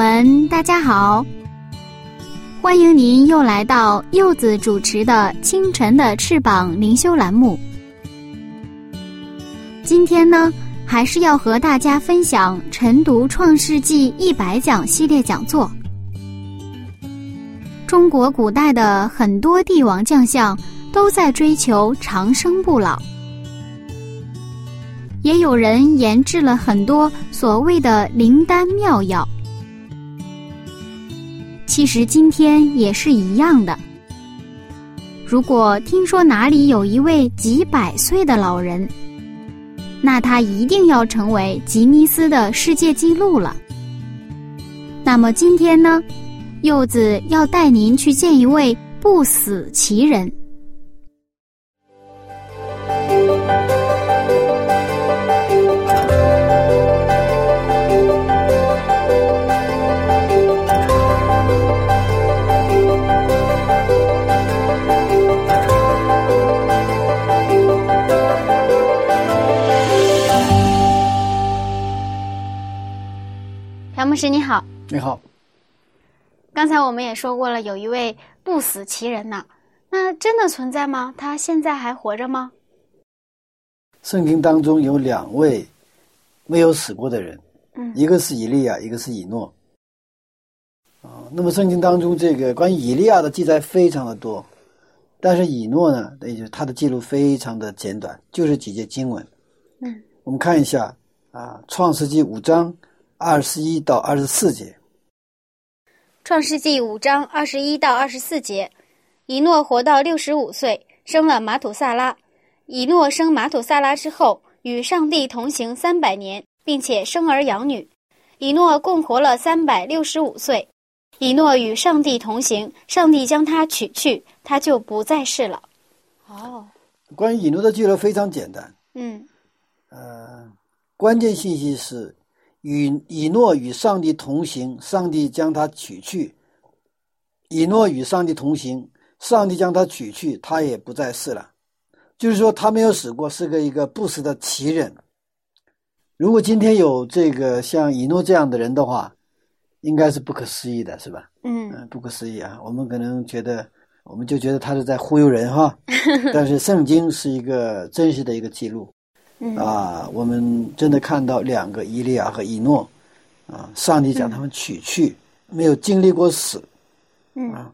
们，大家好。欢迎您又来到柚子主持的《清晨的翅膀》灵修栏目。今天呢，还是要和大家分享晨读《创世纪》一百讲系列讲座。中国古代的很多帝王将相都在追求长生不老，也有人研制了很多所谓的灵丹妙药。其实今天也是一样的。如果听说哪里有一位几百岁的老人，那他一定要成为吉尼斯的世界纪录了。那么今天呢，柚子要带您去见一位不死奇人。牧师你好，你好。刚才我们也说过了，有一位不死奇人呐，那真的存在吗？他现在还活着吗？圣经当中有两位没有死过的人，嗯一个是以利亚，一个是以诺。啊，那么圣经当中这个关于以利亚的记载非常的多，但是以诺呢，也就是他的记录非常的简短，就是几节经文。嗯，我们看一下啊，《创世纪》五章二十一到二十四节。创世纪五章二十一到二十四节，以诺活到六十五岁，生了马土萨拉。以诺生马土萨拉之后，与上帝同行三百年，并且生儿养女。以诺共活了三百六十五岁。以诺与上帝同行，上帝将他取去，他就不再世了。哦，关于以诺的记录非常简单，嗯呃，关键信息是与以诺与上帝同行，上帝将他取去。以诺与上帝同行，上帝将他取去，他也不再世了。就是说，他没有死过，是个一个不死的奇人。如果今天有这个像以诺这样的人的话，应该是不可思议的，是吧？嗯嗯，不可思议啊！我们可能觉得，我们就觉得他是在忽悠人哈。但是圣经是一个真实的一个记录。嗯。啊，我们真的看到两个伊利亚和以诺，啊，上帝将他们取去，没有经历过死，嗯。啊。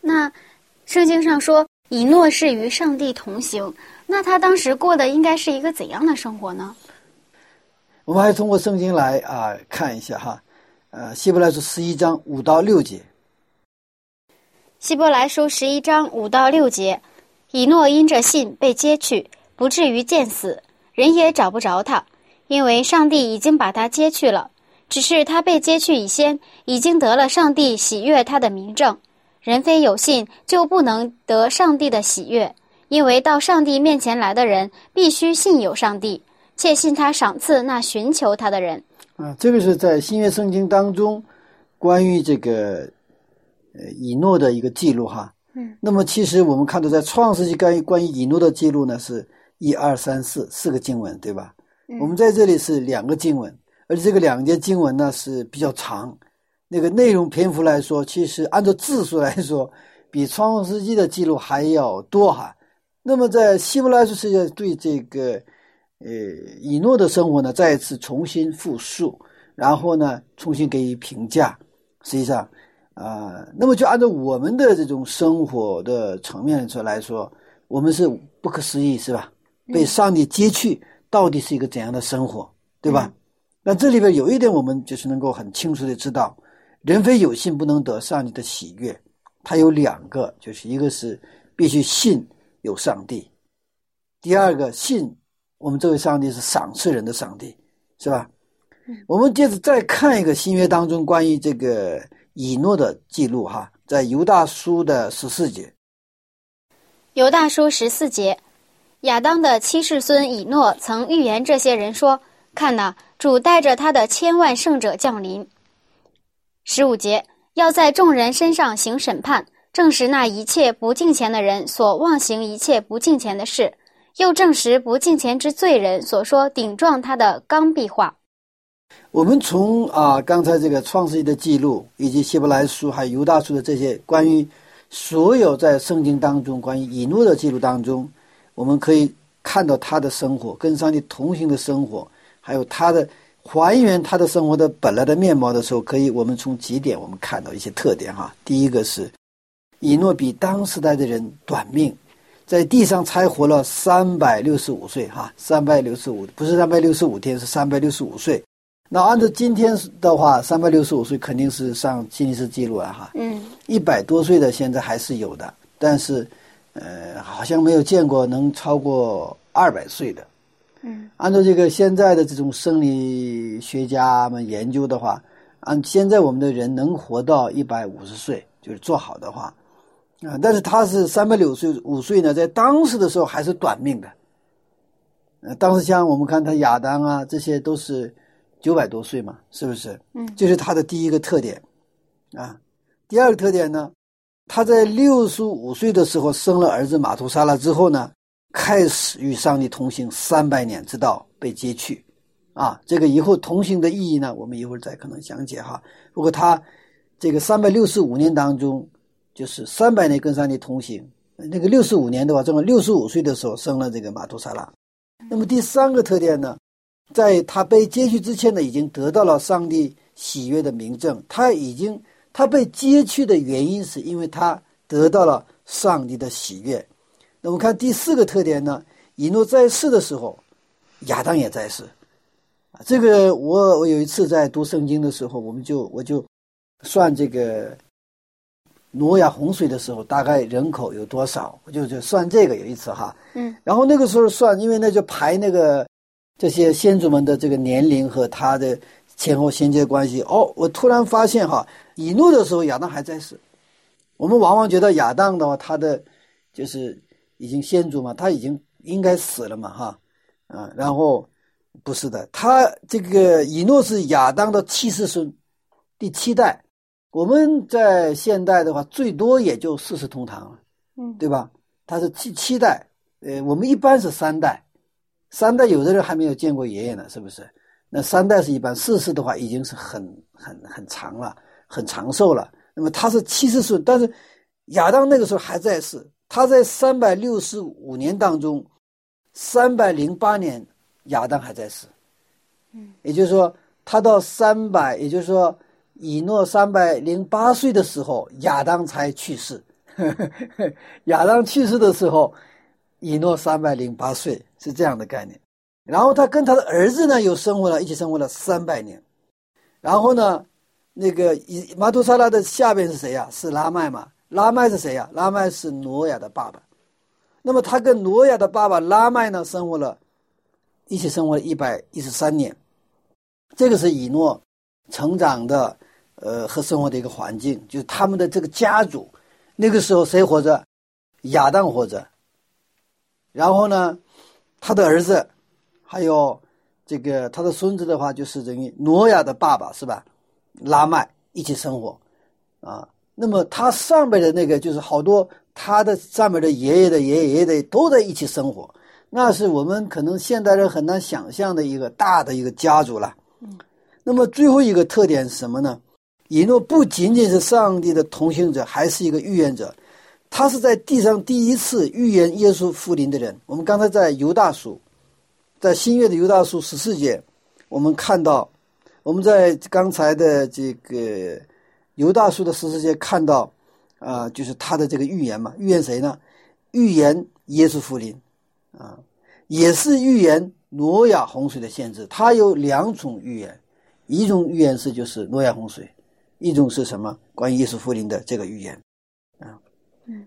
那圣经上说以诺是与上帝同行，那他当时过的应该是一个怎样的生活呢？我们还通过圣经来啊看一下哈，呃，希伯来书十一章五到六节，希伯来书十一章五到六节，以诺因着信被接去，不至于见死，人也找不着他，因为上帝已经把他接去了。只是他被接去以先，已经得了上帝喜悦他的名证。人非有信，就不能得上帝的喜悦，因为到上帝面前来的人，必须信有上帝，且信他赏赐那寻求他的人。啊，这个是在新约圣经当中关于这个呃以诺的一个记录哈。嗯。那么其实我们看到在创世纪关于关于以诺的记录呢是一二三四四个经文对吧？我们在这里是两个经文，而且这个两节经文呢是比较长，那个内容篇幅来说，其实按照字数来说，比创世纪的记录还要多哈。那么在希伯来书世界对这个呃以诺的生活呢再一次重新复述，然后呢重新给予评价。实际上啊、那么就按照我们的这种生活的层面说来说，我们是不可思议是吧？被上帝接去，到底是一个怎样的生活，对吧？那这里边有一点，我们就是能够很清楚的知道，人非有信不能得上帝的喜悦。它有两个，就是一个是必须信有上帝；第二个，信我们这位上帝是赏赐人的上帝，是吧？我们接着再看一个新约当中关于这个以诺的记录哈，在犹大书的十四节。犹大书十四节，亚当的七世孙以诺曾预言这些人说：“看呐，主带着他的千万圣者降临。”十五节，要在众人身上行审判，证实那一切不敬虔的人所妄行一切不敬虔的事，又证实不敬虔之罪人所说顶撞他的刚愎话。我们从啊刚才这个创世纪的记录，以及希伯来书还有犹大书的这些关于所有在圣经当中关于以诺的记录当中，我们可以看到他的生活跟上帝同行的生活，还有他的还原他的生活的本来的面貌的时候，可以我们从几点我们看到一些特点哈。第一个是以诺比当时代的人短命，在地上才活了三百六十五岁哈，三百六十五不是三百六十五天，是三百六十五岁。那按照今天的话，三百六十五岁肯定是上吉尼斯纪录了哈。嗯，一百多岁的现在还是有的，但是，呃，好像没有见过能超过二百岁的。嗯，按照这个现在的这种生理学家们研究的话，按现在我们的人能活到一百五十岁，就是做好的话，啊，但是他是三百六岁五岁呢，在当时的时候还是短命的。呃，当时像我们看他亚当啊，这些都是。九百多岁嘛，是不是？嗯，这是他的第一个特点，啊，第二个特点呢，他在六十五岁的时候生了儿子马图沙拉之后呢，开始与上帝同行三百年，直到被接去，啊，这个以后同行的意义呢，我们一会儿再可能讲解哈。不过他这个三百六十五年当中，就是三百年跟上帝同行，那个六十五年的话，正好六十五岁的时候生了这个马图沙拉。那么第三个特点呢？在他被接去之前呢，已经得到了上帝喜悦的明证。他已经他被接去的原因，是因为他得到了上帝的喜悦。那我们看第四个特点呢，以诺在世的时候，亚当也在世。啊，这个我我有一次在读圣经的时候，我们就我就算这个挪亚洪水的时候，大概人口有多少，我就就算这个有一次哈。嗯。然后那个时候算，因为那就排那个。这些先祖们的这个年龄和他的前后衔接关系哦，我突然发现哈，以诺的时候亚当还在世。我们往往觉得亚当的话，他的就是已经先祖嘛，他已经应该死了嘛哈，啊，然后不是的，他这个以诺是亚当的七世孙，第七代。我们在现代的话，最多也就四世同堂了，嗯，对吧？他是七七代，呃，我们一般是三代。三代有的人还没有见过爷爷呢，是不是？那三代是一般，四世的话已经是很很很长了，很长寿了。那么他是七十岁，但是亚当那个时候还在世。他在三百六十五年当中，三百零八年亚当还在世。嗯，也就是说，他到三百，也就是说以诺三百零八岁的时候，亚当才去世。亚当去世的时候。以诺三百零八岁是这样的概念，然后他跟他的儿子呢又生活了一起生活了三百年，然后呢，那个以马图萨拉的下边是谁呀？是拉麦嘛？拉麦是谁呀？拉麦是挪亚的爸爸。那么他跟挪亚的爸爸拉麦呢生活了，一起生活了一百一十三年，这个是以诺成长的呃和生活的一个环境，就是他们的这个家族，那个时候谁活着？亚当活着。然后呢，他的儿子，还有这个他的孙子的话，就是等于挪亚的爸爸是吧？拉麦一起生活，啊，那么他上面的那个就是好多他的上面的爷爷的爷爷爷的都在一起生活，那是我们可能现代人很难想象的一个大的一个家族了。嗯，那么最后一个特点是什么呢？以诺不仅仅是上帝的同行者，还是一个预言者。他是在地上第一次预言耶稣复临的人。我们刚才在犹大书，在新约的犹大书十四节，我们看到，我们在刚才的这个犹大书的十四节看到，啊，就是他的这个预言嘛。预言谁呢？预言耶稣复临，啊，也是预言挪亚洪水的限制。他有两种预言，一种预言是就是挪亚洪水，一种是什么？关于耶稣复临的这个预言。啊，嗯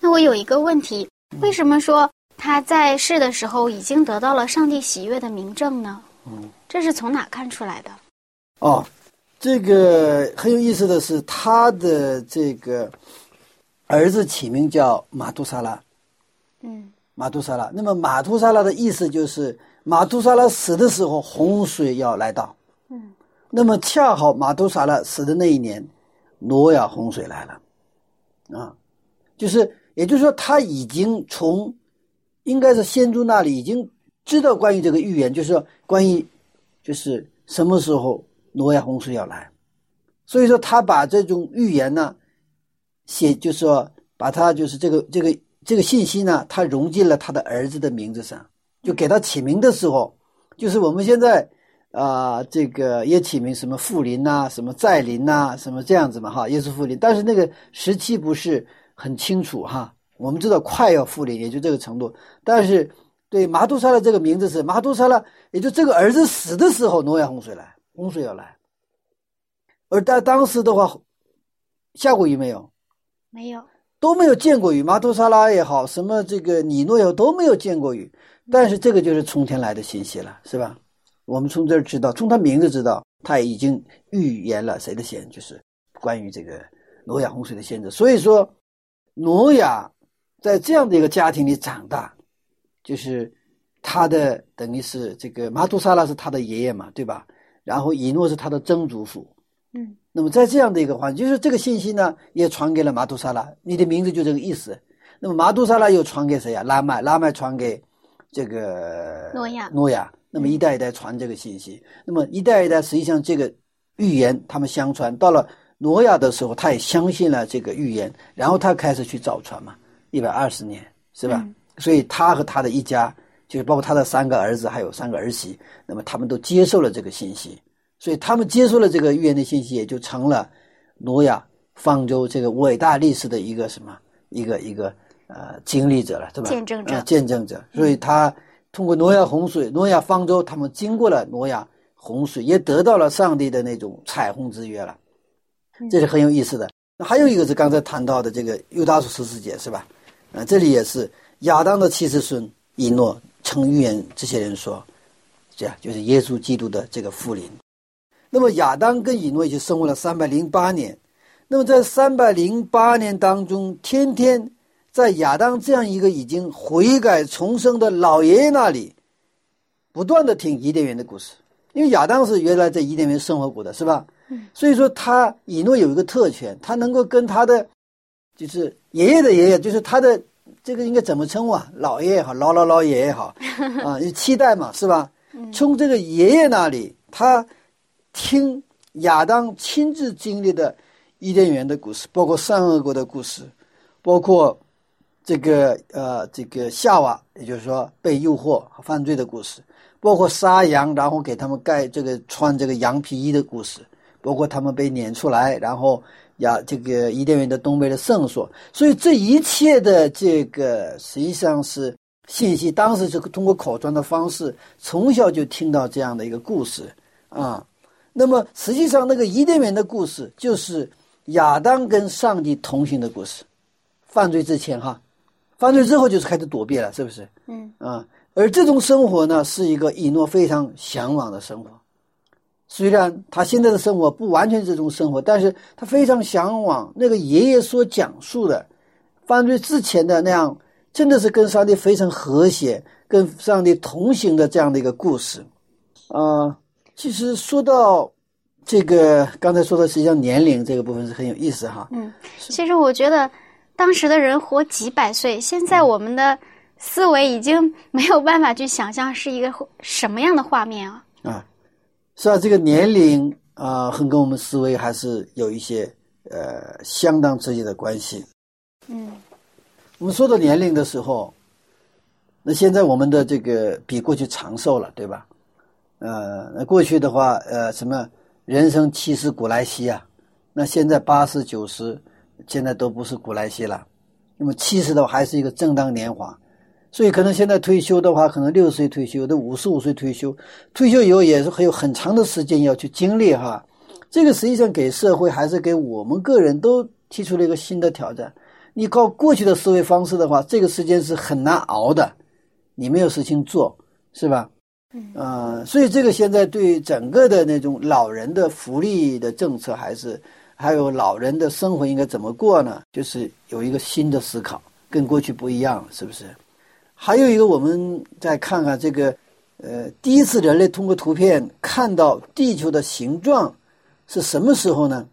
那我有一个问题，为什么说他在世的时候已经得到了上帝喜悦的明证呢？嗯，这是从哪看出来的？哦，这个很有意思的是，他的这个儿子起名叫马杜萨拉。嗯，马杜萨拉。那么马杜萨拉的意思就是马杜萨拉死的时候洪水要来到。嗯，那么恰好马杜萨拉死的那一年，挪亚洪水来了。啊，就是也就是说，他已经从应该是先祖那里已经知道关于这个预言，就是说关于就是什么时候挪亚洪水要来，所以说他把这种预言呢写，就是说把他就是这个这个这个信息呢，他融进了他的儿子的名字上，就给他起名的时候，就是我们现在啊这个也起名什么富林呐，什么再林呐，什么这样子嘛哈，耶稣富林，但是那个时期不是很清楚哈。我们知道快要复临，也就这个程度。但是对马杜莎拉这个名字是马杜莎拉，也就这个儿子死的时候，挪亚洪水来，洪水要来。而在当时的话，下过雨没有？没有，都没有见过雨。马杜莎拉也好，什么这个尼诺也好，都没有见过雨。但是这个就是从天来的信息了，是吧？我们从这儿知道，从他名字知道，他已经预言了谁的先，就是关于这个挪亚洪水的先知。所以说，挪亚。在这样的一个家庭里长大，就是他的等于是这个马杜萨拉是他的爷爷嘛，对吧？然后以诺是他的曾祖父，嗯。那么在这样的一个环境，就是这个信息呢，也传给了马杜萨拉，你的名字就这个意思。那么马杜萨拉又传给谁呀？拉麦，拉麦传给这个诺亚，诺亚。那么一代一代传这个信息，那么一代一代，实际上这个预言他们相传到了诺亚的时候，他也相信了这个预言，然后他开始去造船嘛。一百二十年是吧？所以他和他的一家，就是包括他的三个儿子，还有三个儿媳，那么他们都接受了这个信息，所以他们接受了这个预言的信息，也就成了挪亚方舟这个伟大历史的一个什么一个一个呃经历者了，对吧？见证者，见证者。所以他通过挪亚洪水、挪亚方舟，他们经过了挪亚洪水，也得到了上帝的那种彩虹之约了，这是很有意思的。那还有一个是刚才谈到的这个犹大书十四节，是吧？啊，这里也是亚当的七子孙以诺称预言，这些人说，这样就是耶稣基督的这个复临。那么亚当跟以诺一起生活了三百零八年，那么在三百零八年当中，天天在亚当这样一个已经悔改重生的老爷爷那里，不断的听伊甸园的故事，因为亚当是原来在伊甸园生活过的，是吧？嗯，所以说他以诺有一个特权，他能够跟他的。就是爷爷的爷爷，就是他的这个应该怎么称呼啊？老爷也好，老老老爷也好，啊，有期待嘛，是吧？从这个爷爷那里，他听亚当亲自经历的伊甸园的故事，包括善恶国的故事，包括这个呃这个夏娃，也就是说被诱惑和犯罪的故事，包括杀羊然后给他们盖这个穿这个羊皮衣的故事，包括他们被撵出来，然后。呀，这个伊甸园的东北的圣所，所以这一切的这个实际上是信息，当时是通过口传的方式，从小就听到这样的一个故事啊。那么实际上，那个伊甸园的故事就是亚当跟上帝同行的故事。犯罪之前哈，犯罪之后就是开始躲避了，是不是？嗯啊，而这种生活呢，是一个以诺非常向往的生活。虽然他现在的生活不完全这种生活，但是他非常向往那个爷爷所讲述的犯罪之前的那样，真的是跟上帝非常和谐、跟上帝同行的这样的一个故事。啊，其实说到这个刚才说的，实际上年龄这个部分是很有意思哈。嗯，其实我觉得当时的人活几百岁，现在我们的思维已经没有办法去想象是一个什么样的画面啊。啊。是啊，这个年龄啊，很跟我们思维还是有一些呃相当直接的关系。嗯，我们说到年龄的时候，那现在我们的这个比过去长寿了，对吧？呃，那过去的话，呃，什么人生七十古来稀啊，那现在八十九十，现在都不是古来稀了。那么七十的话，还是一个正当年华。所以可能现在退休的话，可能六十岁退休，有的五十五岁退休。退休以后也是还有很长的时间要去经历哈。这个实际上给社会还是给我们个人都提出了一个新的挑战。你靠过去的思维方式的话，这个时间是很难熬的，你没有事情做，是吧？嗯，呃，所以这个现在对整个的那种老人的福利的政策，还是还有老人的生活应该怎么过呢？就是有一个新的思考，跟过去不一样，是不是？还有一个，我们再看看这个，呃，第一次人类通过图片看到地球的形状是什么时候呢？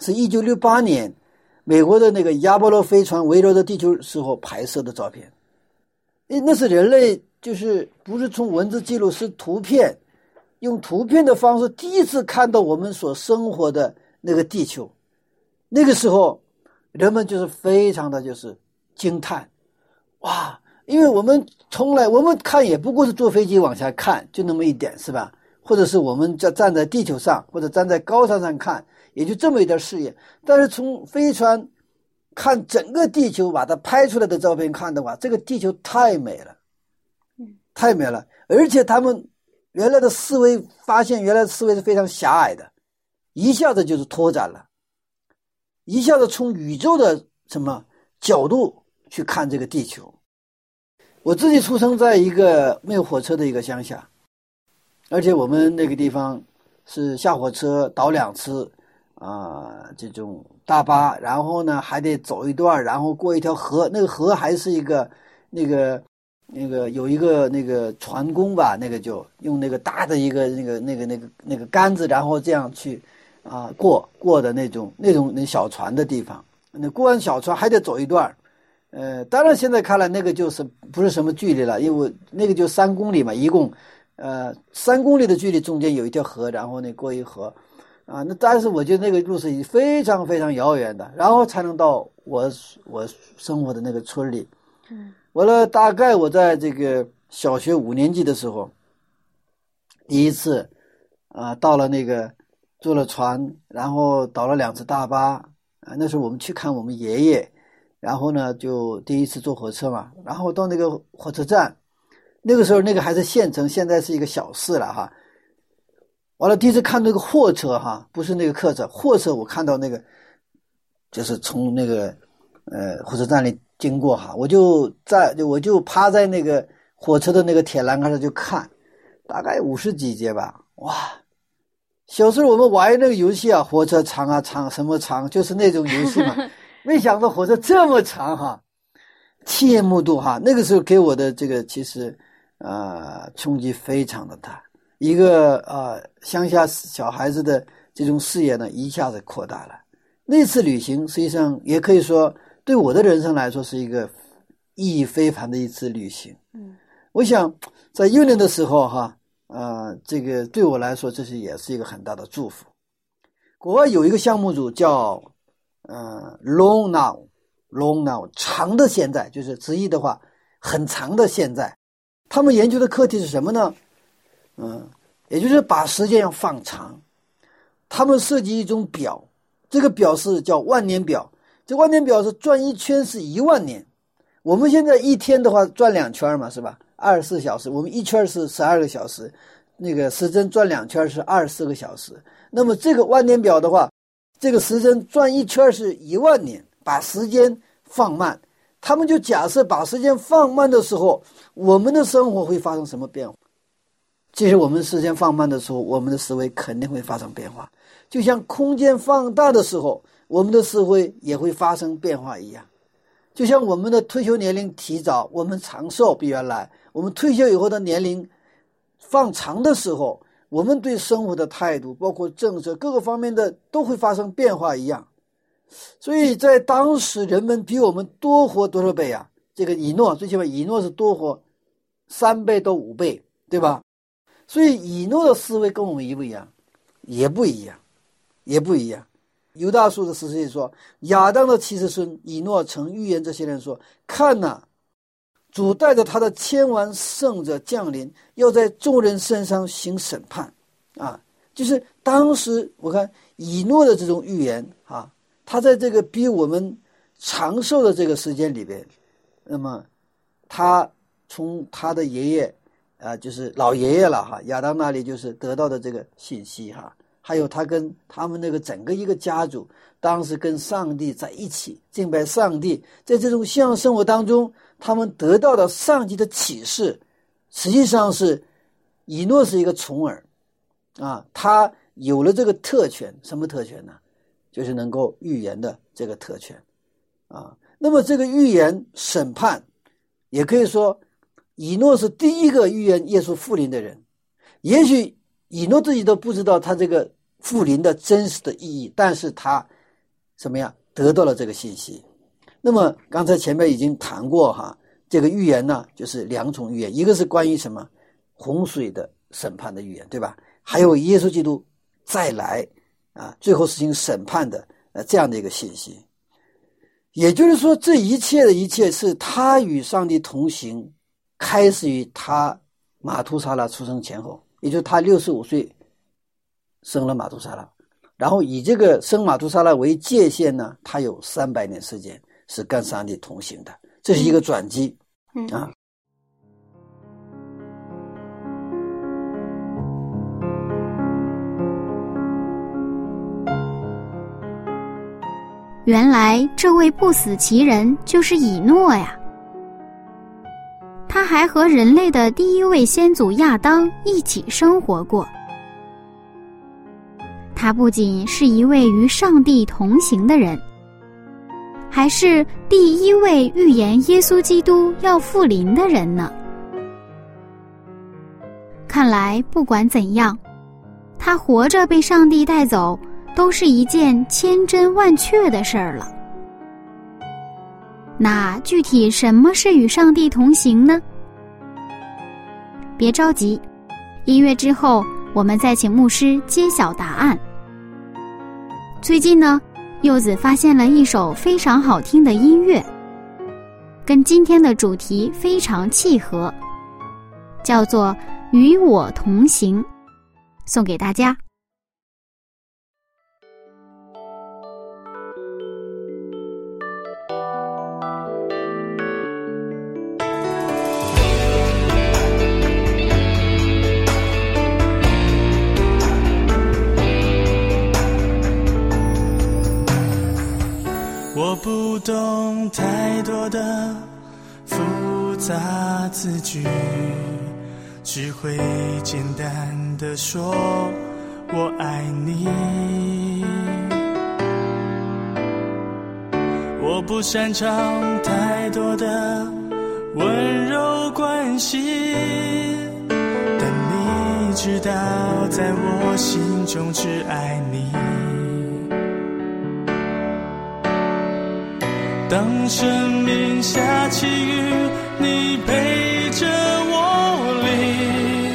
是一九六八年，美国的那个亚波罗飞船围绕着地球时候拍摄的照片。诶，那是人类。就是不是从文字记录，是图片，用图片的方式第一次看到我们所生活的那个地球。那个时候，人们就是非常的就是惊叹，哇！因为我们从来我们看也不过是坐飞机往下看，就那么一点，是吧？或者是我们在站在地球上，或者站在高山上看，也就这么一点视野。但是从飞船看整个地球，把它拍出来的照片看的话，这个地球太美了。太美了，而且他们原来的思维发现，原来的思维是非常狭隘的，一下子就是拓展了，一下子从宇宙的什么角度去看这个地球。我自己出生在一个没有火车的一个乡下，而且我们那个地方是下火车倒两次啊，这种大巴，然后呢还得走一段，然后过一条河，那个河还是一个那个。那个有一个那个船工吧，那个就用那个大的一个那个那个那个那个杆子，然后这样去啊过过的那种那种那小船的地方。那过完小船还得走一段呃，当然现在看来那个就是不是什么距离了，因为那个就三公里嘛，一共呃三公里的距离，中间有一条河，然后呢过一河啊。那但是我觉得那个路是非常非常遥远的，然后才能到我我生活的那个村里。嗯。完了，大概我在这个小学五年级的时候，第一次啊，到了那个坐了船，然后倒了两次大巴啊。那时候我们去看我们爷爷，然后呢，就第一次坐火车嘛，然后到那个火车站，那个时候那个还是县城，现在是一个小市了哈。完了，第一次看那个货车哈，不是那个客车，货车我看到那个，就是从那个呃火车站里。经过哈，我就在我就趴在那个火车的那个铁栏杆上就看，大概五十几节吧。哇，小时候我们玩那个游戏啊，火车长啊长什么长，就是那种游戏嘛。没想到火车这么长哈，亲眼目睹哈，那个时候给我的这个其实呃冲击非常的大。一个呃乡下小孩子的这种视野呢一下子扩大了。那次旅行实际上也可以说。对我的人生来说，是一个意义非凡的一次旅行。嗯，我想在幼年的时候，哈，呃，这个对我来说，这是也是一个很大的祝福。国外有一个项目组叫嗯，Long Now，Long Now，长的现在，就是直译的话，很长的现在。他们研究的课题是什么呢？嗯，也就是把时间要放长。他们设计一种表，这个表是叫万年表。这万年表是转一圈是一万年，我们现在一天的话转两圈嘛，是吧？二十四小时，我们一圈是十二个小时，那个时针转两圈是二十四个小时。那么这个万年表的话，这个时针转一圈是一万年，把时间放慢，他们就假设把时间放慢的时候，我们的生活会发生什么变化？其实我们时间放慢的时候，我们的思维肯定会发生变化，就像空间放大的时候。我们的思维也会发生变化一样，就像我们的退休年龄提早，我们长寿比原来，我们退休以后的年龄放长的时候，我们对生活的态度，包括政策各个方面的都会发生变化一样。所以在当时，人们比我们多活多少倍啊？这个以诺最起码以诺是多活三倍到五倍，对吧？所以以诺的思维跟我们一不一样？也不一样，也不一样。犹大书的十四说：“亚当的七十孙以诺曾预言这些人说：‘看呐，主带着他的千万圣者降临，要在众人身上行审判。’啊，就是当时我看以诺的这种预言啊，他在这个比我们长寿的这个时间里边，那么他从他的爷爷啊，就是老爷爷了哈，亚当那里就是得到的这个信息哈。”还有他跟他们那个整个一个家族，当时跟上帝在一起敬拜上帝，在这种信仰生活当中，他们得到的上帝的启示，实际上是以诺是一个宠儿，啊，他有了这个特权，什么特权呢？就是能够预言的这个特权，啊，那么这个预言审判，也可以说，以诺是第一个预言耶稣复临的人，也许以诺自己都不知道他这个复临的真实的意义，但是他怎么样得到了这个信息？那么刚才前面已经谈过哈，这个预言呢，就是两种预言，一个是关于什么洪水的审判的预言，对吧？还有耶稣基督再来。啊，最后实行审判的呃这样的一个信息，也就是说，这一切的一切是他与上帝同行，开始于他马图沙拉出生前后，也就是他六十五岁生了马杜莎拉，然后以这个生马杜莎拉为界限呢，他有三百年时间是跟上帝同行的，这是一个转机，啊。原来这位不死奇人就是以诺呀！他还和人类的第一位先祖亚当一起生活过。他不仅是一位与上帝同行的人，还是第一位预言耶稣基督要复临的人呢。看来不管怎样，他活着被上帝带走。都是一件千真万确的事儿了。那具体什么是与上帝同行呢？别着急，音乐之后我们再请牧师揭晓答案。最近呢，柚子发现了一首非常好听的音乐，跟今天的主题非常契合，叫做《与我同行》，送给大家。懂太多的复杂字句，只会简单的说我爱你。我不擅长太多的温柔关系，但你知道，在我心中只爱你。当生命下起雨，你陪着我淋，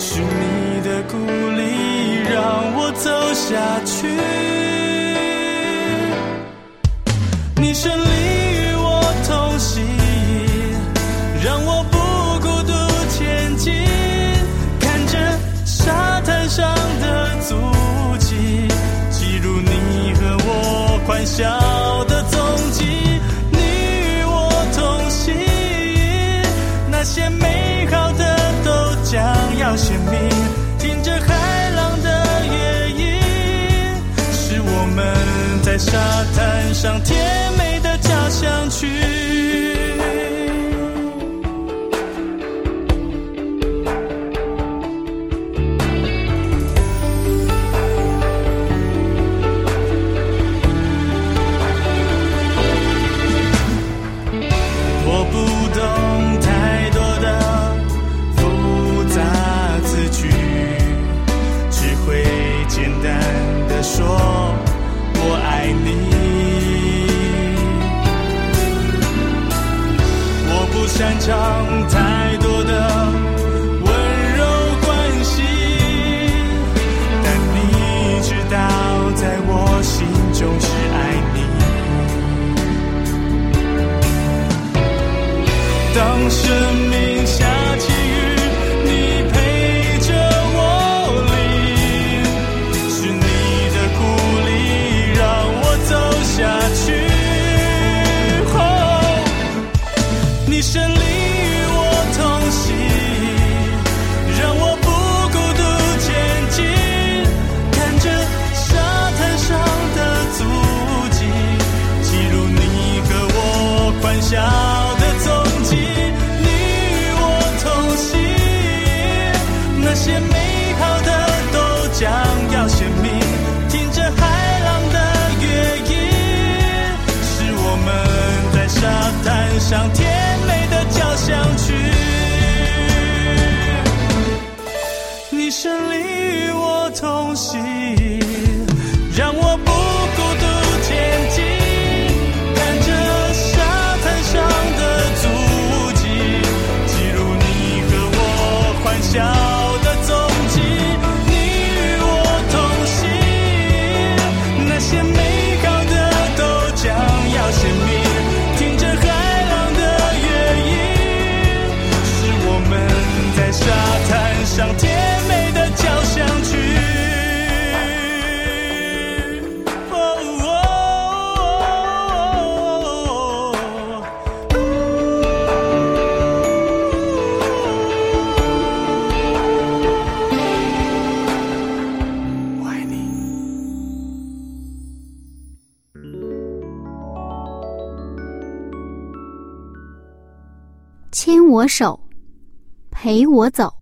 是你的鼓励让我走下去。你胜利与我同行，让我不孤独前进。看着沙滩上的足迹，记录你和我欢笑的。些美好的都将要鲜明，听着海浪的乐音，是我们在沙滩上甜美的交响曲。上甜美的交响曲。你胜利与我同行，让我不孤独前进。看着沙滩上的足迹，记录你和我欢笑手，陪我走。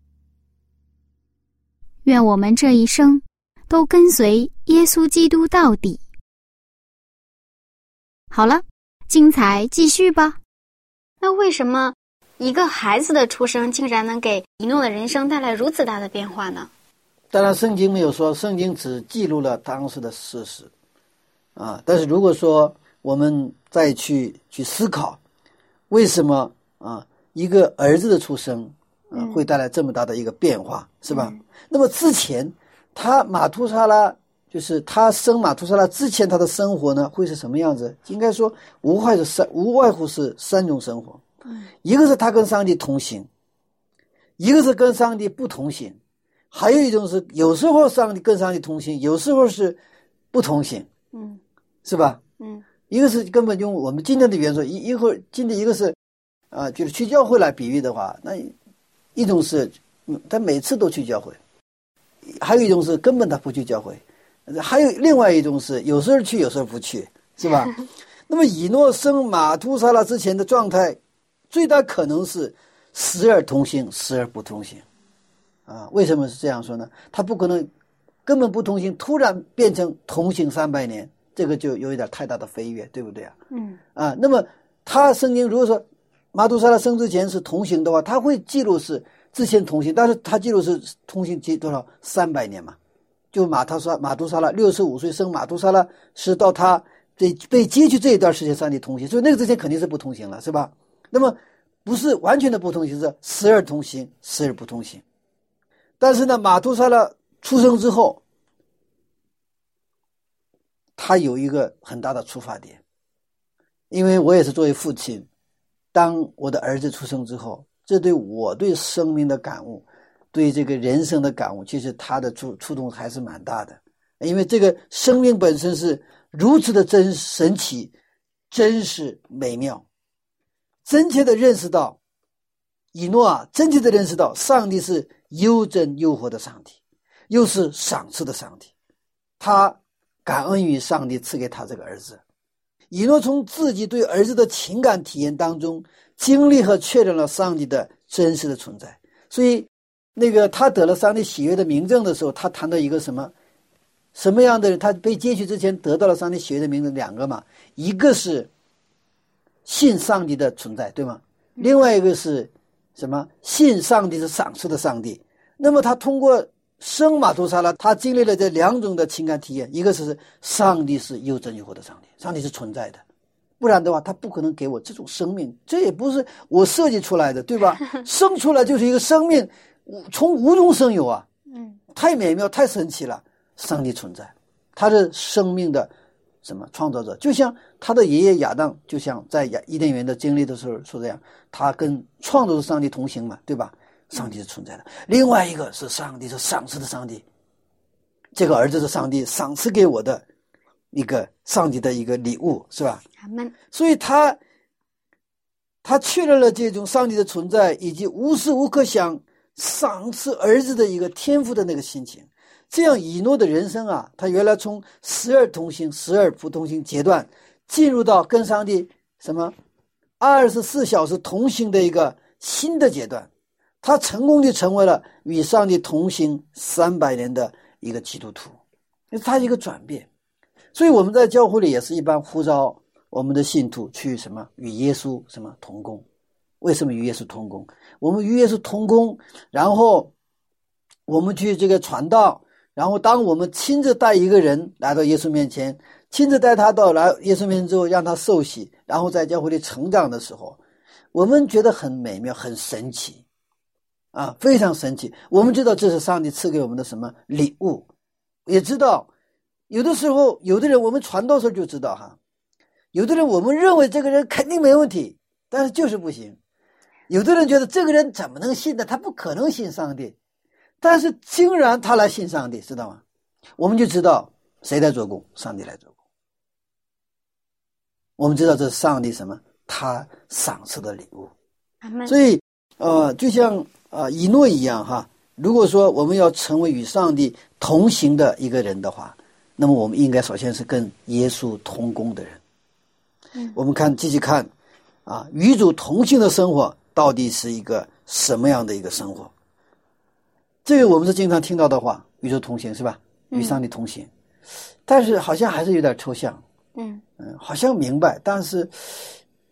愿我们这一生都跟随耶稣基督到底。好了，精彩继续吧。那为什么一个孩子的出生竟然能给一诺的人生带来如此大的变化呢？当然，圣经没有说，圣经只记录了当时的事实，啊。但是如果说我们再去去思考，为什么啊一个儿子的出生啊会带来这么大的一个变化，是吧？那么之前他马图沙拉就是他生马图沙拉之前他的生活呢会是什么样子？应该说无外是三无外乎是三种生活，一个是他跟上帝同行，一个是跟上帝不同行。还有一种是，有时候上帝跟上帝同行，有时候是不同行，嗯是吧？嗯一个是根本用我们今天的元素，一一会儿今天一个是，啊、就是去教会来比喻的话，那一种是，嗯他每次都去教会，还有一种是根本他不去教会，还有另外一种是有时候去，有时候不去，是吧？那么以诺生马图沙拉之前的状态，最大可能是时而同行，时而不同行。啊，为什么是这样说呢？他不可能根本不同行，突然变成同行三百年，这个就有一点太大的飞跃，对不对啊？嗯啊，那么他圣经如果说马杜沙拉生之前是同行的话，他会记录是之前同行，但是他记录是同行几多少三百年嘛？就马他沙马杜沙拉六十五岁生马杜沙拉是到他被被接去这一段时间上帝同行，所以那个之前肯定是不同行了，是吧？那么不是完全的不同行，是时而同行，时而不同行。但是呢，马杜莎拉出生之后，他有一个很大的出发点，因为我也是作为父亲，当我的儿子出生之后，这对我对生命的感悟，对这个人生的感悟，其实他的触触动还是蛮大的，因为这个生命本身是如此的真神奇、真实、美妙，真切的认识到，以诺啊，真切的认识到，上帝是又真又活的上帝，又是赏赐的上帝，他感恩于上帝赐给他这个儿子。以诺从自己对儿子的情感体验当中，经历和确认了上帝的真实的存在。所以，那个他得了上帝喜悦的名证的时候，他谈到一个什么什么样的人？他被接去之前得到了上帝喜悦的名证，两个嘛，一个是信上帝的存在，对吗？另外一个是什么？信上帝是赏赐的上帝。那么他通过生马图沙拉，他经历了这两种的情感体验，一个是上帝是又真又活的上帝，上帝是存在的，不然的话他不可能给我这种生命，这也不是我设计出来的，对吧？生出来就是一个生命，从无中生有啊，嗯太美妙，太神奇了。上帝存在，他是生命的什么创造者？就像他的爷爷亚当，就像在亚伊甸园的经历的时候说这样，他跟创造的上帝同行嘛，对吧？上帝是存在的。另外一个是上帝是赏赐的上帝，这个儿子是上帝赏赐给我的一个上帝的一个礼物，是吧？阿门。所以他他确认了这种上帝的存在，以及无时无刻想赏赐儿子的一个天赋的那个心情。这样以诺的人生啊，他原来从十二同行、十二不同行阶段，进入到跟上帝什么二十四小时同行的一个新的阶段，他成功的成为了与上帝同行三百年的一个基督徒，那他一个转变。所以我们在教会里也是一般呼召我们的信徒去什么与耶稣什么同工。为什么与耶稣同工？我们与耶稣同工，然后我们去这个传道，然后当我们亲自带一个人来到耶稣面前。亲自带他到来耶稣面前之后，让他受洗，然后在教会里成长的时候，我们觉得很美妙、很神奇，啊，非常神奇。我们知道这是上帝赐给我们的什么礼物，也知道有的时候有的人我们传道时候就知道哈，有的人我们认为这个人肯定没问题，但是就是不行。有的人觉得这个人怎么能信呢？他不可能信上帝，但是竟然他来信上帝，知道吗？我们就知道谁在做工，上帝来做工。我们知道这是上帝什么？他赏赐的礼物。所以，呃，就像呃一诺一样哈。如果说我们要成为与上帝同行的一个人的话，那么我们应该首先是跟耶稣同工的人。嗯，我们看继续看，啊，与主同行的生活到底是一个什么样的一个生活？这个我们是经常听到的话，与主同行是吧？与上帝同行，但是好像还是有点抽象。嗯嗯，好像明白，但是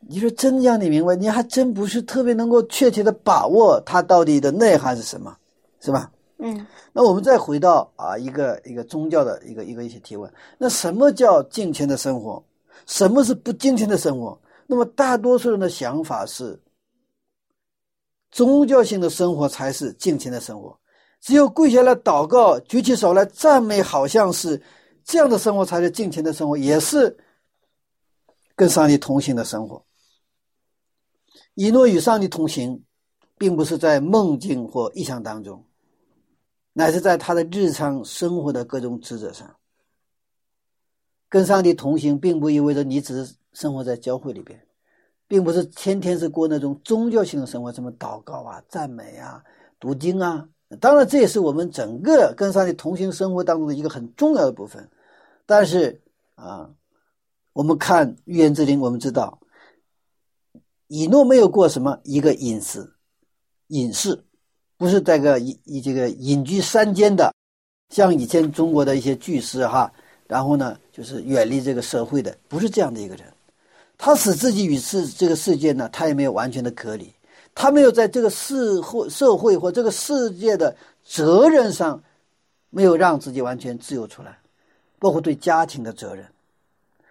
你说真让你明白，你还真不是特别能够确切的把握它到底的内涵是什么，是吧？嗯，那我们再回到啊一个一个宗教的一个一个一些提问，那什么叫敬虔的生活？什么是不敬虔的生活？那么大多数人的想法是，宗教性的生活才是敬虔的生活，只有跪下来祷告、举起手来赞美，好像是。这样的生活才是敬虔的生活，也是跟上帝同行的生活。以诺与上帝同行，并不是在梦境或意象当中，乃是在他的日常生活的各种职责上。跟上帝同行，并不意味着你只是生活在教会里边，并不是天天是过那种宗教性的生活，什么祷告啊、赞美啊、读经啊。当然，这也是我们整个跟上帝同行生活当中的一个很重要的部分。但是啊，我们看预言之灵，我们知道，以诺没有过什么一个隐私隐士，不是这个隐这个隐居山间的，像以前中国的一些巨师哈，然后呢，就是远离这个社会的，不是这样的一个人。他使自己与世这个世界呢，他也没有完全的隔离。他没有在这个社会、社会或这个世界的责任上，没有让自己完全自由出来，包括对家庭的责任，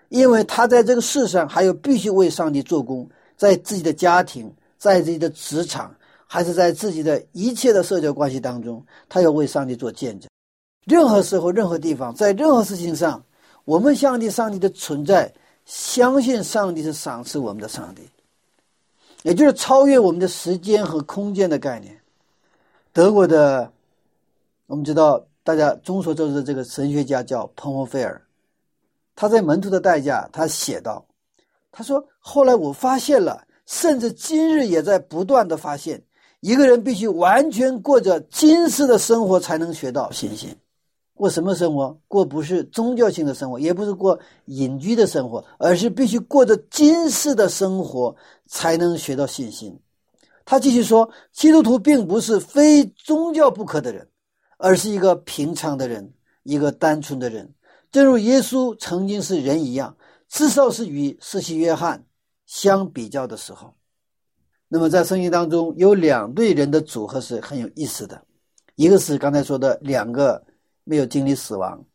因为他在这个世上还有必须为上帝做工，在自己的家庭、在自己的职场，还是在自己的一切的社交关系当中，他要为上帝做见证。任何时候、任何地方，在任何事情上，我们相信上帝的存在，相信上帝是赏赐我们的上帝。也就是超越我们的时间和空间的概念。德国的，我们知道，大家众所周知的这个神学家叫彭霍菲尔，他在《门徒的代价》他写道：“他说，后来我发现了，甚至今日也在不断的发现，一个人必须完全过着今世的生活，才能学到信心。”过什么生活？过不是宗教性的生活，也不是过隐居的生活，而是必须过着今世的生活，才能学到信心。他继续说：“基督徒并不是非宗教不可的人，而是一个平常的人，一个单纯的人，正如耶稣曾经是人一样，至少是与世袭约翰相比较的时候。那么在圣经当中，有两对人的组合是很有意思的，一个是刚才说的两个。”没有经历死亡，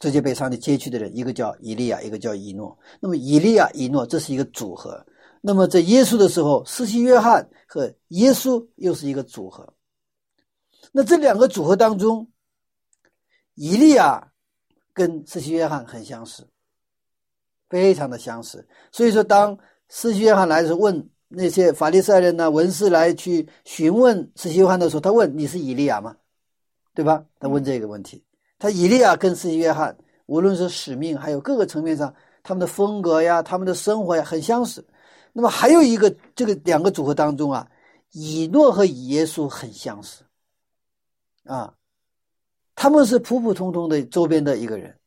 直接被上帝接去的人，一个叫以利亚，一个叫以诺。那么以利亚、以诺这是一个组合。那么在耶稣的时候，施洗约翰和耶稣又是一个组合。那这两个组合当中，以利亚跟施洗约翰很相似，非常的相似。所以说，当施洗约翰来的时候，问那些法利赛人呢、文士来去询问施洗约翰的时候，他问：“你是以利亚吗？”对吧？他问这个问题，他以利亚跟司机约翰，无论是使命还有各个层面上，他们的风格呀，他们的生活呀，很相似。那么还有一个这个两个组合当中啊，以诺和耶稣很相似，啊，他们是普普通通的周边的一个人，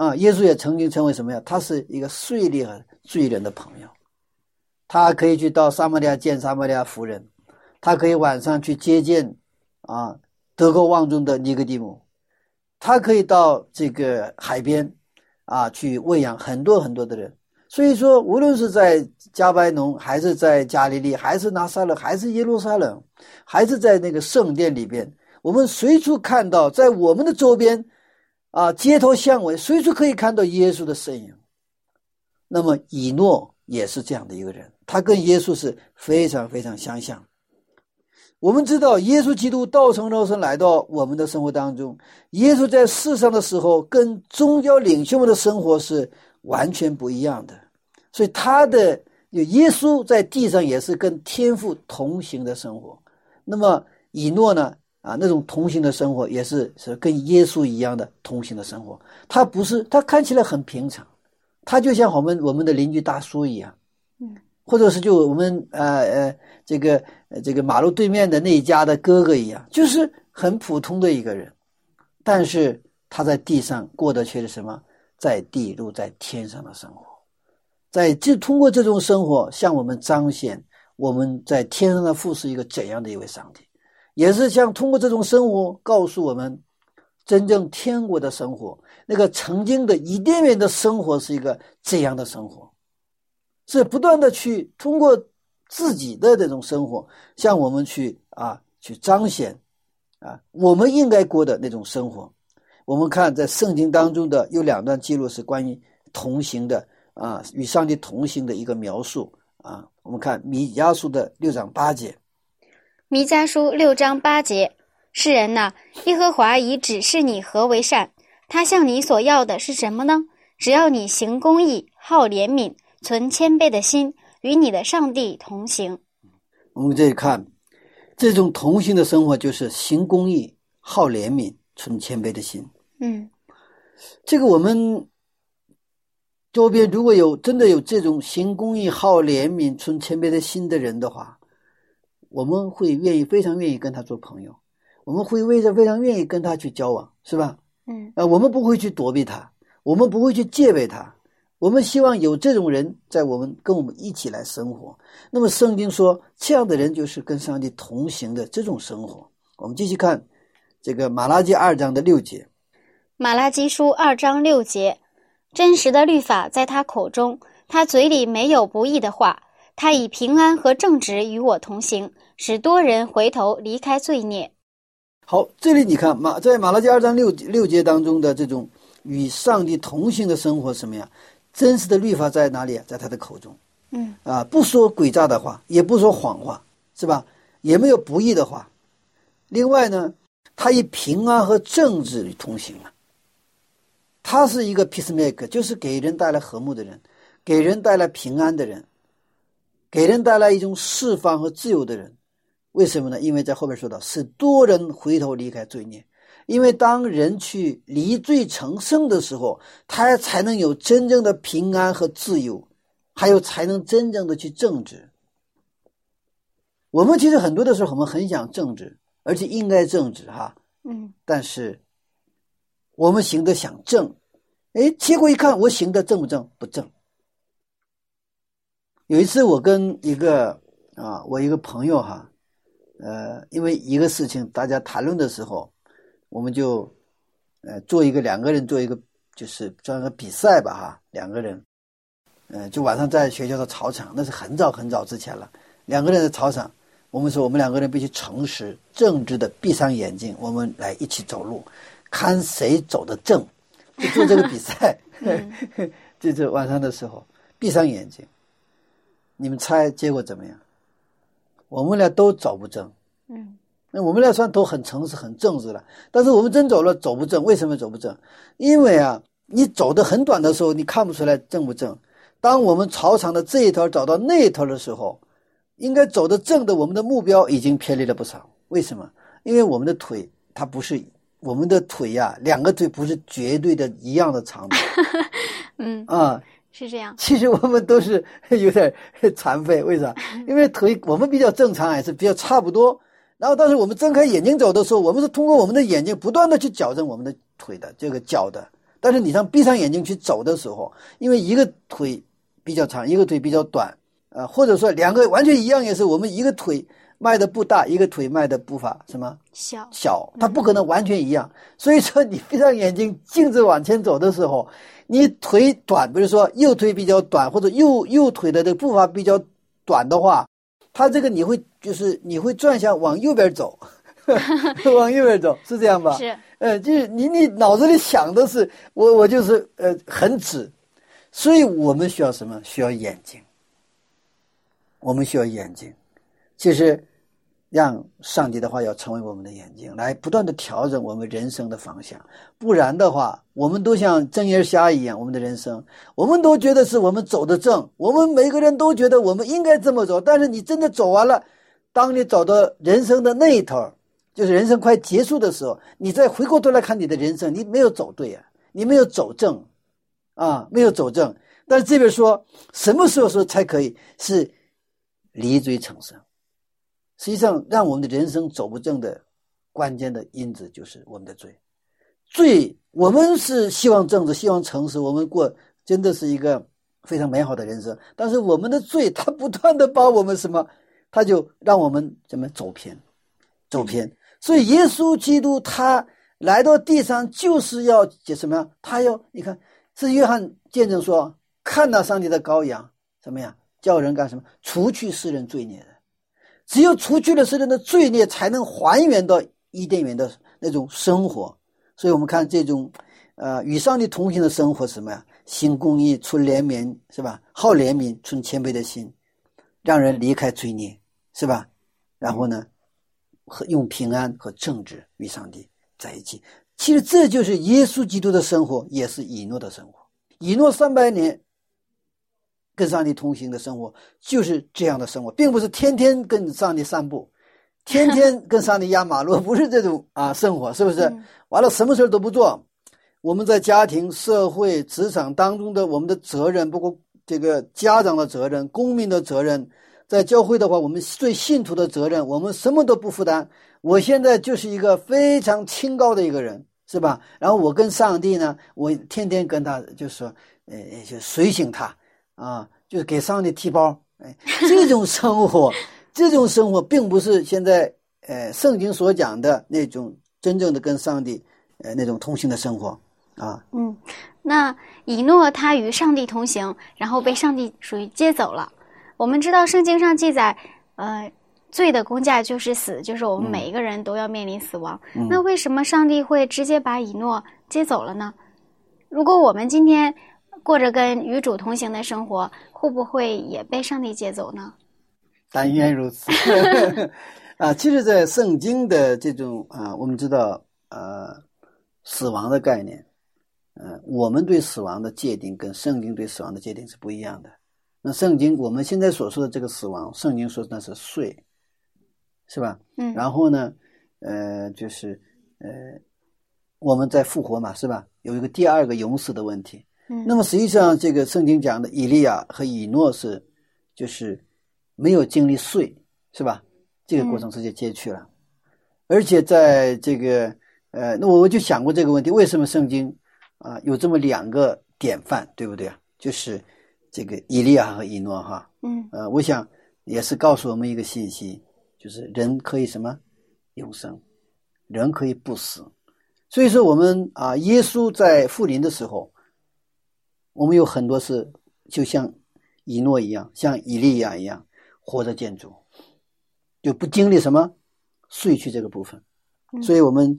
啊，耶稣也曾经成为什么呀？他是一个税吏和罪人的朋友，他可以去到撒玛利亚见撒玛利亚夫人，他可以晚上去接见啊德高望重的尼格底姆，他可以到这个海边啊去喂养很多很多的人。所以说，无论是在加白农，还是在加利利，还是拿撒勒，还是耶路撒冷，还是在那个圣殿里边，我们随处看到，在我们的周边，啊，街头巷尾，随处可以看到耶稣的身影。那么以诺也是这样的一个人，他跟耶稣是非常非常相像。我们知道，耶稣基督道成肉身来到我们的生活当中，耶稣在世上的时候，跟宗教领袖们的生活是。完全不一样的，所以他的耶稣在地上也是跟天父同行的生活。那么以诺呢？啊，那种同行的生活也是是跟耶稣一样的同行的生活。他不是他看起来很平常，他就像我们我们的邻居大叔一样，嗯，或者是就我们呃呃这个这个马路对面的那一家的哥哥一样，就是很普通的一个人。但是他在地上过的却是什么？在地如在天上的生活，在这通过这种生活向我们彰显我们在天上的父是一个怎样的一位上帝，也是像通过这种生活告诉我们，真正天国的生活，那个曾经的伊甸园的生活是一个怎样的生活，是不断的去通过自己的这种生活向我们去啊去彰显啊我们应该过的那种生活。我们看在圣经当中的有两段记录是关于同行的啊，与上帝同行的一个描述啊。我们看米迦书的六章八节，弥迦书六章八节，世人呐，耶和华已指示你何为善，他向你所要的是什么呢？只要你行公义，好怜悯，存谦卑的心，与你的上帝同行。我们这里看，这种同行的生活就是行公义，好怜悯，存谦卑的心。嗯，这个我们周边如果有真的有这种行公义、好怜悯、存谦卑的心的人的话，我们会愿意非常愿意跟他做朋友，我们会为着非常愿意跟他去交往，是吧？嗯，啊，我们不会去躲避他，我们不会去戒备他，我们希望有这种人在我们跟我们一起来生活。那么圣经说，这样的人就是跟上帝同行的这种生活。我们继续看这个马拉基二章的六节。马拉基书二章六节，真实的律法在他口中，他嘴里没有不义的话，他以平安和正直与我同行，使多人回头离开罪孽。好，这里你看马在马拉基二章六六节当中的这种与上帝同行的生活什么呀？真实的律法在哪里啊？在他的口中，嗯啊，不说诡诈的话，也不说谎话，是吧？也没有不义的话。另外呢，他以平安和正直与同行啊。他是一个 peacemaker，就是给人带来和睦的人，给人带来平安的人，给人带来一种释放和自由的人。为什么呢？因为在后边说到，使多人回头离开罪孽。因为当人去离罪成圣的时候，他才能有真正的平安和自由，还有才能真正的去正直。我们其实很多的时候，我们很想正直，而且应该正直哈，嗯，但是。我们行的想正，哎，结果一看，我行的正不正？不正。有一次，我跟一个啊，我一个朋友哈，呃，因为一个事情，大家谈论的时候，我们就呃做一个两个人做一个就是这样个比赛吧哈，两个人，呃，就晚上在学校的操场，那是很早很早之前了，两个人的操场，我们说我们两个人必须诚实正直的闭上眼睛，我们来一起走路。看谁走的正，就做这个比赛。就是晚上的时候，闭上眼睛，你们猜结果怎么样？我们俩都走不正。嗯，那我们俩算都很诚实、很正直了。但是我们真走了，走不正。为什么走不正？因为啊，你走的很短的时候，你看不出来正不正。当我们朝场的这一头走到那一头的时候，应该走的正的，我们的目标已经偏离了不少。为什么？因为我们的腿它不是。我们的腿呀，两个腿不是绝对的一样的长度，嗯啊，是这样。其实我们都是 有点残废，为啥？因为 腿我们比较正常，还是比较差不多。然后，但是我们睁开眼睛走的时候，我们是通过我们的眼睛不断的去矫正我们的腿的这个脚的。但是你像闭上眼睛去走的时候，因为一个腿比较长，一个腿比较短，呃，或者说两个完全一样，也是我们一个腿迈的步大，一个腿迈的步伐什么小小，它不可能完全一样。所以说，你闭上眼睛，径直往前走的时候，你腿短，比如说右腿比较短，或者右右腿的这个步伐比较短的话，它这个你会就是你会转向往右边走，往右边走，是这样吧？是，呃，就是你你脑子里想的是我我就是呃很直，所以我们需要什么？需要眼睛。我们需要眼睛，就是让上帝的话要成为我们的眼睛，来不断的调整我们人生的方向。不然的话，我们都像睁眼瞎一样，我们的人生，我们都觉得是我们走的正，我们每个人都觉得我们应该这么走。但是你真的走完了，当你走到人生的那一头，就是人生快结束的时候，你再回过头来看你的人生，你没有走对啊，你没有走正，啊，没有走正。但是这边说，什么时候说才可以是？离罪成生，实际上让我们的人生走不正的关键的因子就是我们的罪。罪，我们是希望正直，希望诚实，我们过真的是一个非常美好的人生。但是我们的罪，它不断的把我们什么，他就让我们怎么走偏，走偏。所以耶稣基督他来到地上就是要解什么呀？他要你看，是约翰见证说，看到上帝的羔羊，怎么样？叫人干什么？除去世人罪孽，只有除去了世人的罪孽，才能还原到伊甸园的那种生活。所以，我们看这种，呃，与上帝同行的生活，什么呀？行公义，存怜悯，是吧？好怜悯，存谦卑的心，让人离开罪孽，是吧？然后呢，和用平安和正直与上帝在一起。其实这就是耶稣基督的生活，也是以诺的生活。以诺三百年。跟上帝同行的生活就是这样的生活，并不是天天跟上帝散步，天天 跟上帝压马路，不是这种啊生活，是不是？完了，什么事都不做。我们在家庭、社会、职场当中的我们的责任，包括这个家长的责任、公民的责任，在教会的话，我们对信徒的责任，我们什么都不负担。我现在就是一个非常清高的一个人，是吧？然后我跟上帝呢，我天天跟他就是说，呃，就随行他。啊，就是给上帝提包，哎，这种生活，这种生活并不是现在，呃，圣经所讲的那种真正的跟上帝，呃，那种同行的生活啊。嗯，那以诺他与上帝同行，然后被上帝属于接走了。我们知道圣经上记载，呃，罪的工价就是死，就是我们每一个人都要面临死亡。那为什么上帝会直接把以诺接走了呢？如果我们今天。过着跟与主同行的生活，会不会也被上帝接走呢？但愿如此。啊，其实，在圣经的这种啊，我们知道，呃，死亡的概念，嗯，我们对死亡的界定跟圣经对死亡的界定是不一样的。那圣经我们现在所说的这个死亡，圣经说那是睡，是吧？嗯。然后呢，呃，就是呃，我们在复活嘛，是吧？有一个第二个永死的问题。那么实际上，这个圣经讲的以利亚和以诺是，就是没有经历睡，是吧？这个过程直接接去了，而且在这个呃，那我我就想过这个问题：为什么圣经啊有这么两个典范，对不对啊？就是这个以利亚和以诺哈，嗯，呃，我想也是告诉我们一个信息，就是人可以什么永生，人可以不死。所以说，我们啊，耶稣在复临的时候。我们有很多是就像以诺一样，像以利亚一样活着建筑，就不经历什么睡去这个部分。所以我们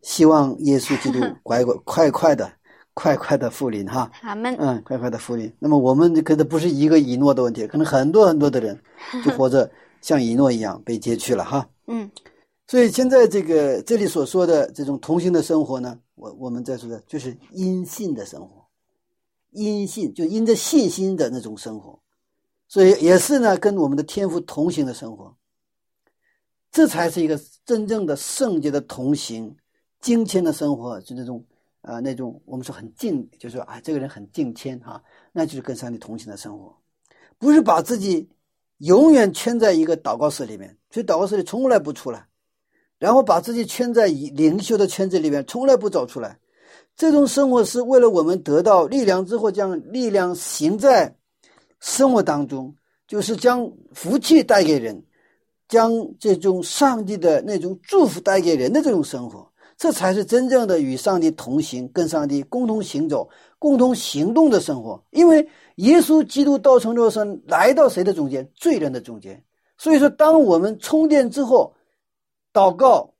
希望耶稣基督 快快快快的快快的复临哈。阿门。嗯，快快的复临。那么我们可能不是一个以诺的问题，可能很多很多的人 就活着像以诺一样被接去了哈。嗯。所以现在这个这里所说的这种同性的生活呢，我我们在说的就是阴性的生活。因信就因着信心的那种生活，所以也是呢，跟我们的天赋同行的生活，这才是一个真正的圣洁的同行、敬谦的生活，就那种啊那种我们说很敬，就说啊这个人很敬谦哈，那就是跟上帝同行的生活，不是把自己永远圈在一个祷告室里面，所以祷告室里从来不出来，然后把自己圈在灵修的圈子里面，从来不走出来。这种生活是为了我们得到力量之后，将力量行在生活当中，就是将福气带给人，将这种上帝的那种祝福带给人的这种生活，这才是真正的与上帝同行、跟上帝共同行走、共同行动的生活。因为耶稣基督道成肉身来到谁的中间？罪人的中间。所以说，当我们充电之后，祷告、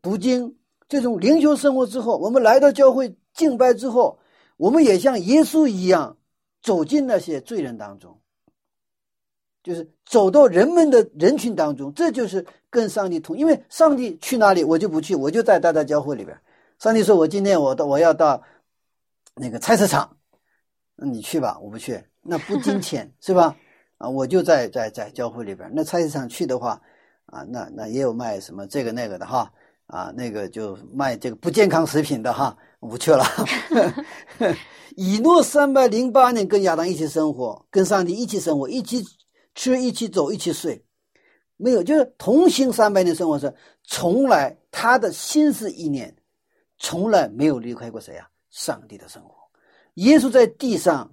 读经这种灵修生活之后，我们来到教会敬拜之后，我们也像耶稣一样走进那些罪人当中。就是走到人们的人群当中，这就是跟上帝同。因为上帝去哪里，我就不去，我就在大大教会里边。上帝说：“我今天我到我要到那个菜市场，那你去吧，我不去，那不金 钱是吧？啊，我就在在在教会里边。那菜市场去的话，啊，那那也有卖什么这个那个的哈，啊，那个就卖这个不健康食品的哈，我不去了。以诺三百零八年跟亚当一起生活，跟上帝一起生活，一起。吃一起走一起睡，没有就是同行三百年生活是从来他的心思意念从来没有离开过谁啊？上帝的生活。耶稣在地上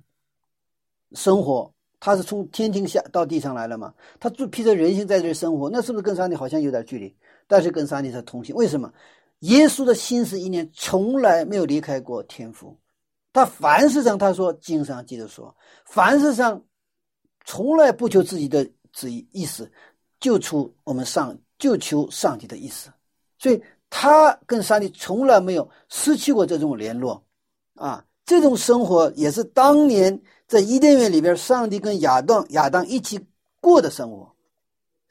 生活，他是从天庭下到地上来了嘛？他就披着人性在这生活，那是不是跟上帝好像有点距离？但是跟上帝是同行。为什么？耶稣的心思意念从来没有离开过天父。他凡事上他说经上记得说，凡事上。从来不求自己的旨意意思，就求我们上就求上帝的意思，所以他跟上帝从来没有失去过这种联络，啊，这种生活也是当年在伊甸园里边，上帝跟亚当亚当一起过的生活，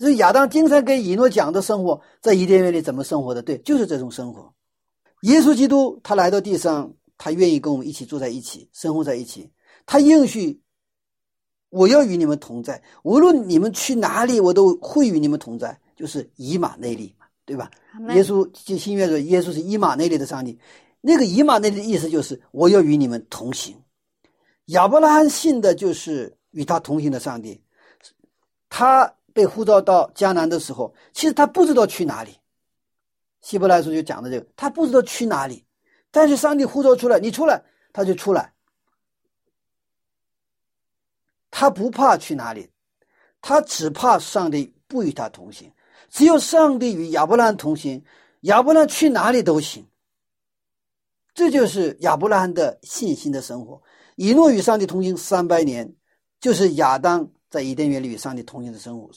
是亚当经常跟以诺讲的生活，在伊甸园里怎么生活的？对，就是这种生活。耶稣基督他来到地上，他愿意跟我们一起住在一起，生活在一起，他应许。我要与你们同在，无论你们去哪里，我都会与你们同在。就是以马内利嘛，对吧？耶稣就新约说，耶稣是以马内利的上帝。那个以马内利的意思就是我要与你们同行。亚伯拉罕信的就是与他同行的上帝。他被呼召到迦南的时候，其实他不知道去哪里。希伯来书就讲的这个，他不知道去哪里，但是上帝呼召出来，你出来，他就出来。他不怕去哪里，他只怕上帝不与他同行。只有上帝与亚伯拉罕同行，亚伯拉罕去哪里都行。这就是亚伯拉罕的信心的生活。以诺与上帝同行三百年，就是亚当在伊甸园里与上帝同行的生活，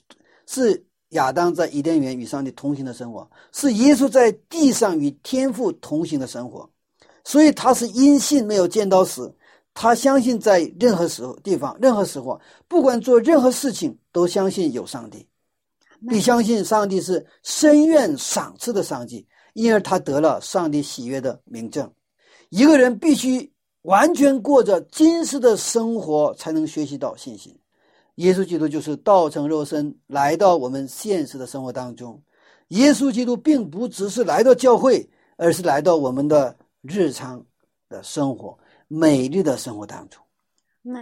是亚当在伊甸园与上帝同行的生活，是耶稣在地上与天父同行的生活。所以他是因信没有见到死。他相信在任何时候、地方、任何时候，不管做任何事情，都相信有上帝，并相信上帝是深愿赏赐的上帝，因而他得了上帝喜悦的名证。一个人必须完全过着今世的生活，才能学习到信心。耶稣基督就是道成肉身来到我们现实的生活当中。耶稣基督并不只是来到教会，而是来到我们的日常的生活。美丽的生活当中，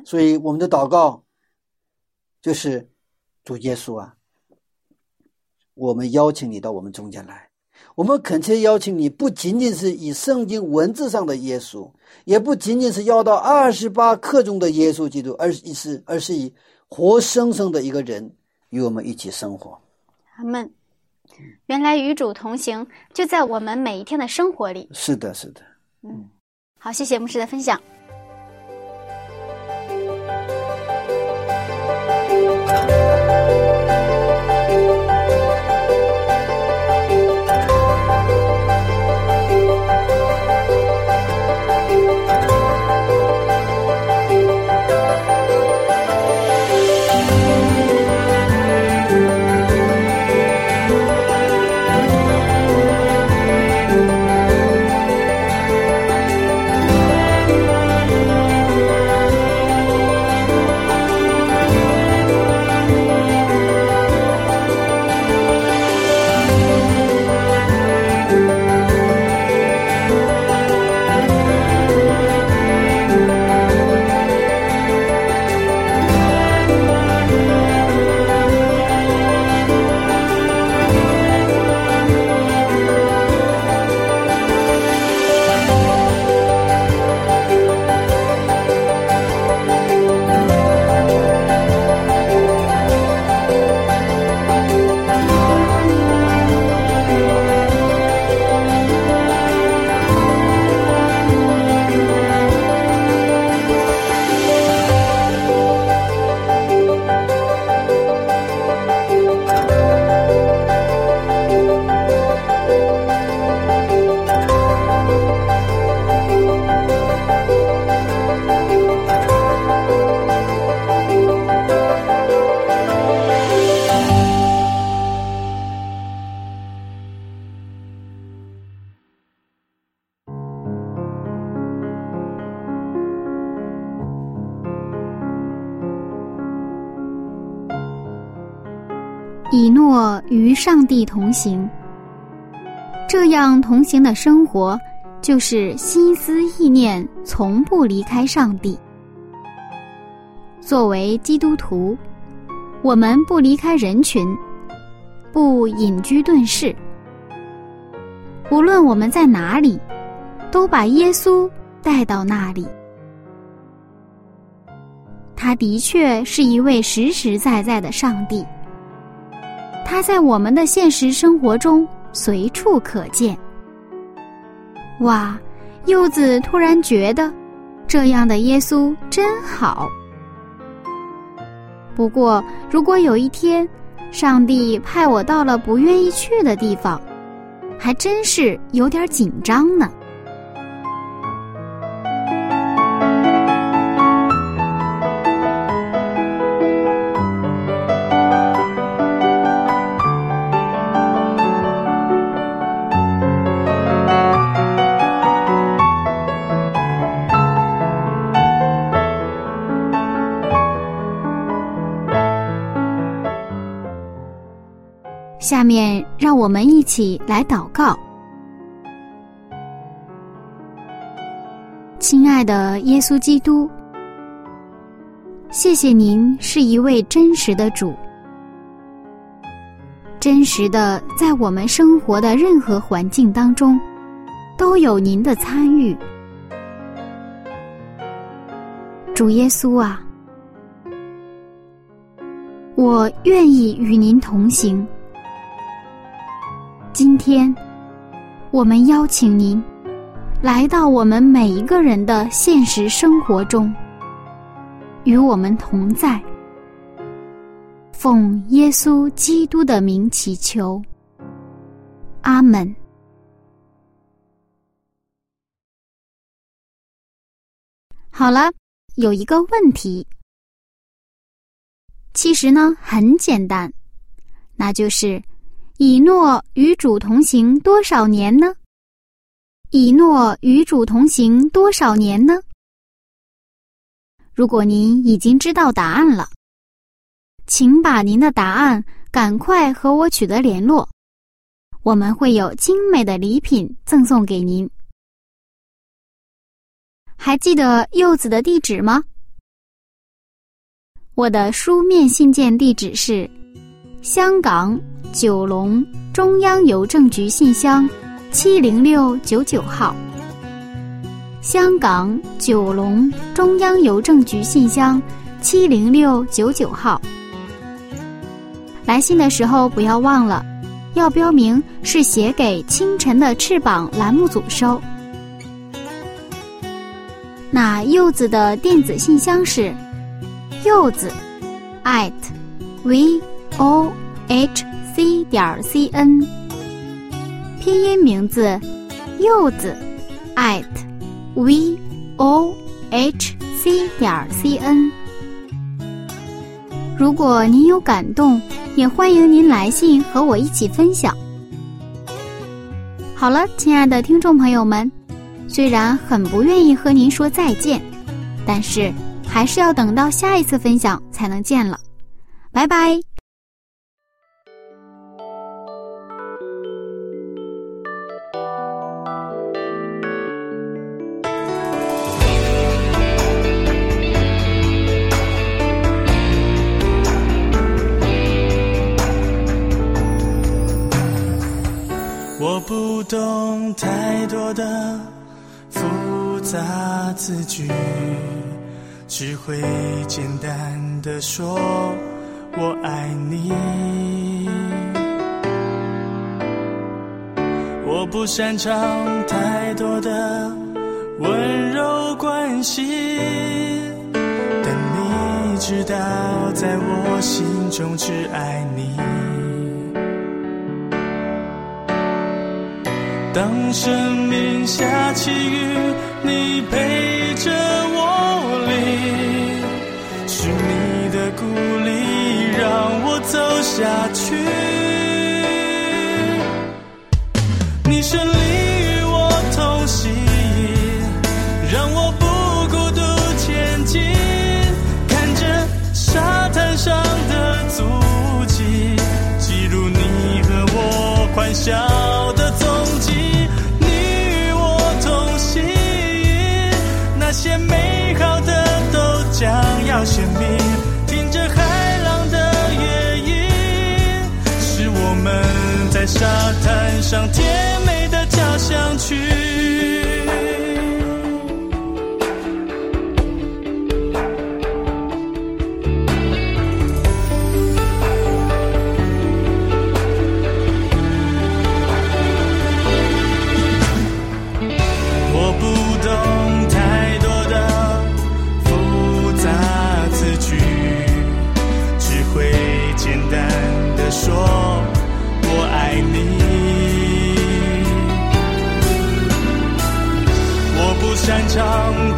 所以我们的祷告就是主耶稣啊，我们邀请你到我们中间来，我们恳切邀请你，不仅仅是以圣经文字上的耶稣，也不仅仅是要到二十八课中的耶稣基督，而是而是以活生生的一个人与我们一起生活。阿门。原来与主同行就在我们每一天的生活里。是的，是的，嗯。好，谢谢牧师的分享。与上帝同行，这样同行的生活，就是心思意念从不离开上帝。作为基督徒，我们不离开人群，不隐居遁世。无论我们在哪里，都把耶稣带到那里。他的确是一位实实在在的上帝。他在我们的现实生活中随处可见。哇，柚子突然觉得，这样的耶稣真好。不过，如果有一天，上帝派我到了不愿意去的地方，还真是有点紧张呢。下面让我们一起来祷告，亲爱的耶稣基督，谢谢您是一位真实的主，真实的在我们生活的任何环境当中都有您的参与。主耶稣啊，我愿意与您同行。今天，我们邀请您来到我们每一个人的现实生活中，与我们同在。奉耶稣基督的名祈求，阿门。好了，有一个问题，其实呢很简单，那就是。以诺与主同行多少年呢？以诺与主同行多少年呢？如果您已经知道答案了，请把您的答案赶快和我取得联络，我们会有精美的礼品赠送给您。还记得柚子的地址吗？我的书面信件地址是香港。九龙中央邮政局信箱七零六九九号，香港九龙中央邮政局信箱七零六九九号。来信的时候不要忘了，要标明是写给《清晨的翅膀》栏目组收。那柚子的电子信箱是柚子 at v o h。C 点 c n，拼音名字柚子，at v o h c 点 c n。如果您有感动，也欢迎您来信和我一起分享。好了，亲爱的听众朋友们，虽然很不愿意和您说再见，但是还是要等到下一次分享才能见了。拜拜。擅长太多的温柔关系，但你知道，在我心中只爱你。当生命下起雨，你陪着我淋，是你的鼓励让我走下去。你胜利与我同行，让我不孤独前进。看着沙滩上的足迹，记录你和我欢笑的踪迹，你与我同行，那些美好的都将要显明。听着海浪的乐音，是我们在沙滩上甜美想去。长